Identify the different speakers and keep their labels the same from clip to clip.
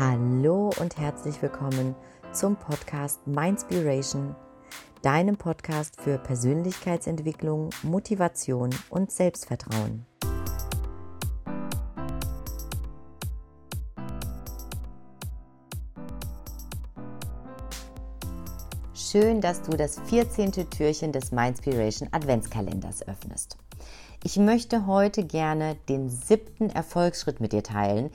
Speaker 1: Hallo und herzlich willkommen zum Podcast Mindspiration, deinem Podcast für Persönlichkeitsentwicklung, Motivation und Selbstvertrauen. Schön, dass du das 14. Türchen des Mindspiration Adventskalenders öffnest. Ich möchte heute gerne den siebten Erfolgsschritt mit dir teilen,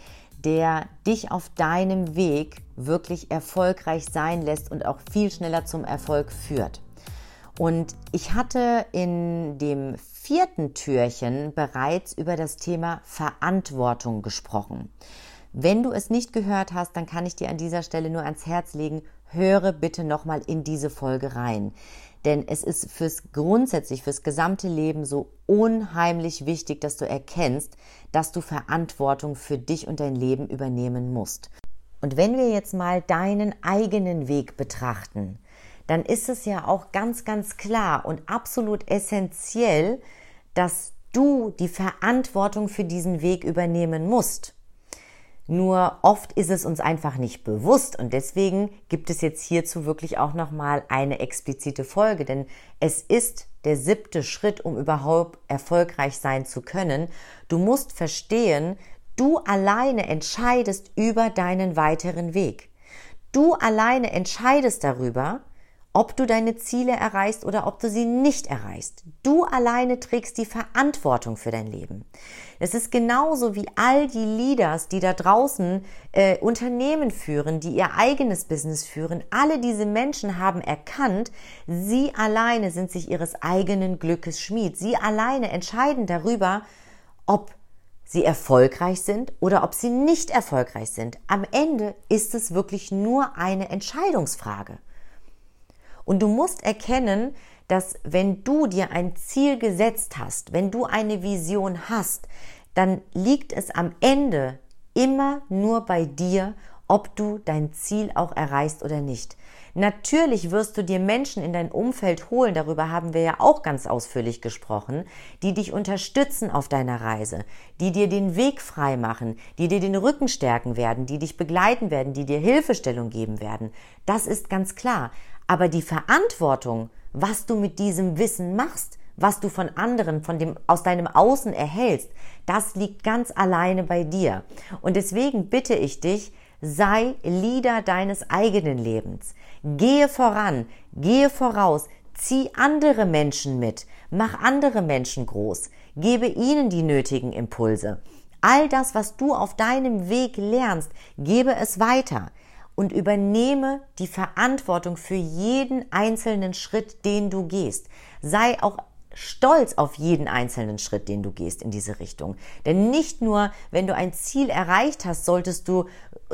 Speaker 1: der dich auf deinem Weg wirklich erfolgreich sein lässt und auch viel schneller zum Erfolg führt. Und ich hatte in dem vierten Türchen bereits über das Thema Verantwortung gesprochen. Wenn du es nicht gehört hast, dann kann ich dir an dieser Stelle nur ans Herz legen, höre bitte nochmal in diese Folge rein. Denn es ist fürs grundsätzlich, fürs gesamte Leben so unheimlich wichtig, dass du erkennst, dass du Verantwortung für dich und dein Leben übernehmen musst. Und wenn wir jetzt mal deinen eigenen Weg betrachten, dann ist es ja auch ganz, ganz klar und absolut essentiell, dass du die Verantwortung für diesen Weg übernehmen musst. Nur oft ist es uns einfach nicht bewusst und deswegen gibt es jetzt hierzu wirklich auch nochmal eine explizite Folge, denn es ist der siebte Schritt, um überhaupt erfolgreich sein zu können. Du musst verstehen, du alleine entscheidest über deinen weiteren Weg. Du alleine entscheidest darüber, ob du deine Ziele erreichst oder ob du sie nicht erreichst. Du alleine trägst die Verantwortung für dein Leben. Es ist genauso wie all die Leaders, die da draußen äh, Unternehmen führen, die ihr eigenes Business führen. Alle diese Menschen haben erkannt, sie alleine sind sich ihres eigenen Glückes Schmied. Sie alleine entscheiden darüber, ob sie erfolgreich sind oder ob sie nicht erfolgreich sind. Am Ende ist es wirklich nur eine Entscheidungsfrage. Und du musst erkennen, dass wenn du dir ein Ziel gesetzt hast, wenn du eine Vision hast, dann liegt es am Ende immer nur bei dir, ob du dein Ziel auch erreichst oder nicht. Natürlich wirst du dir Menschen in dein Umfeld holen, darüber haben wir ja auch ganz ausführlich gesprochen, die dich unterstützen auf deiner Reise, die dir den Weg frei machen, die dir den Rücken stärken werden, die dich begleiten werden, die dir Hilfestellung geben werden. Das ist ganz klar. Aber die Verantwortung, was du mit diesem Wissen machst, was du von anderen, von dem, aus deinem Außen erhältst, das liegt ganz alleine bei dir. Und deswegen bitte ich dich, sei Leader deines eigenen Lebens. Gehe voran, gehe voraus, zieh andere Menschen mit, mach andere Menschen groß, gebe ihnen die nötigen Impulse. All das, was du auf deinem Weg lernst, gebe es weiter und übernehme die Verantwortung für jeden einzelnen Schritt, den du gehst. Sei auch stolz auf jeden einzelnen Schritt, den du gehst in diese Richtung. Denn nicht nur, wenn du ein Ziel erreicht hast, solltest du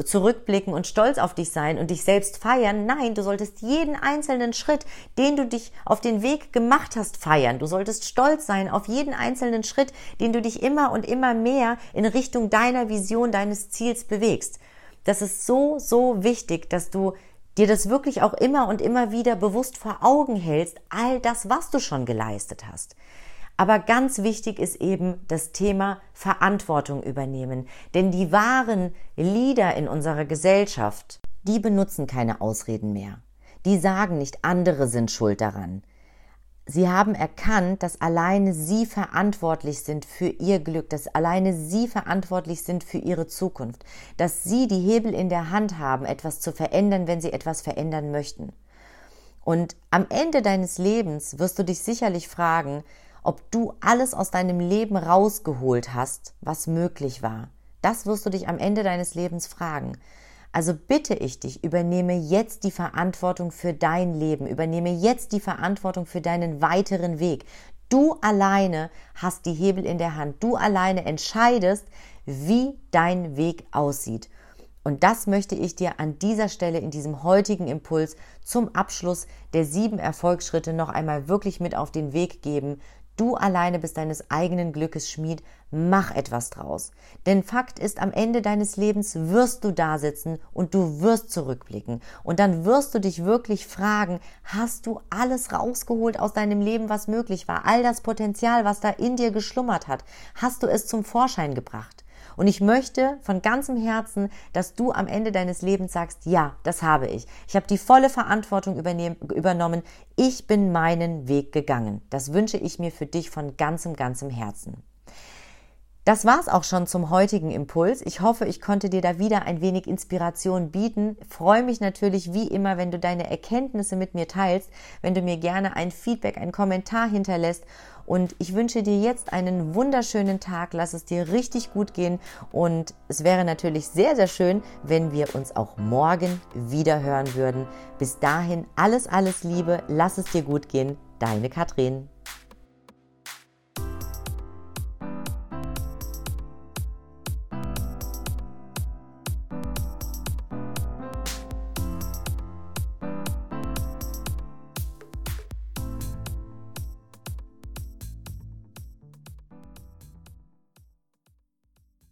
Speaker 1: zurückblicken und stolz auf dich sein und dich selbst feiern. Nein, du solltest jeden einzelnen Schritt, den du dich auf den Weg gemacht hast, feiern. Du solltest stolz sein auf jeden einzelnen Schritt, den du dich immer und immer mehr in Richtung deiner Vision, deines Ziels bewegst. Das ist so, so wichtig, dass du dir das wirklich auch immer und immer wieder bewusst vor Augen hältst, all das, was du schon geleistet hast. Aber ganz wichtig ist eben das Thema Verantwortung übernehmen. Denn die wahren Leader in unserer Gesellschaft, die benutzen keine Ausreden mehr. Die sagen nicht, andere sind schuld daran. Sie haben erkannt, dass alleine sie verantwortlich sind für ihr Glück, dass alleine sie verantwortlich sind für ihre Zukunft, dass sie die Hebel in der Hand haben, etwas zu verändern, wenn sie etwas verändern möchten. Und am Ende deines Lebens wirst du dich sicherlich fragen, ob du alles aus deinem Leben rausgeholt hast, was möglich war. Das wirst du dich am Ende deines Lebens fragen. Also bitte ich dich, übernehme jetzt die Verantwortung für dein Leben, übernehme jetzt die Verantwortung für deinen weiteren Weg. Du alleine hast die Hebel in der Hand. Du alleine entscheidest, wie dein Weg aussieht. Und das möchte ich dir an dieser Stelle in diesem heutigen Impuls zum Abschluss der sieben Erfolgsschritte noch einmal wirklich mit auf den Weg geben. Du alleine bist deines eigenen Glückes Schmied. Mach etwas draus. Denn Fakt ist, am Ende deines Lebens wirst du da sitzen und du wirst zurückblicken. Und dann wirst du dich wirklich fragen, hast du alles rausgeholt aus deinem Leben, was möglich war? All das Potenzial, was da in dir geschlummert hat, hast du es zum Vorschein gebracht? Und ich möchte von ganzem Herzen, dass du am Ende deines Lebens sagst, ja, das habe ich. Ich habe die volle Verantwortung übernommen. Ich bin meinen Weg gegangen. Das wünsche ich mir für dich von ganzem, ganzem Herzen. Das war's auch schon zum heutigen Impuls. Ich hoffe, ich konnte dir da wieder ein wenig Inspiration bieten. Freue mich natürlich wie immer, wenn du deine Erkenntnisse mit mir teilst, wenn du mir gerne ein Feedback, einen Kommentar hinterlässt. Und ich wünsche dir jetzt einen wunderschönen Tag. Lass es dir richtig gut gehen. Und es wäre natürlich sehr, sehr schön, wenn wir uns auch morgen wieder hören würden. Bis dahin alles, alles Liebe. Lass es dir gut gehen. Deine Katrin.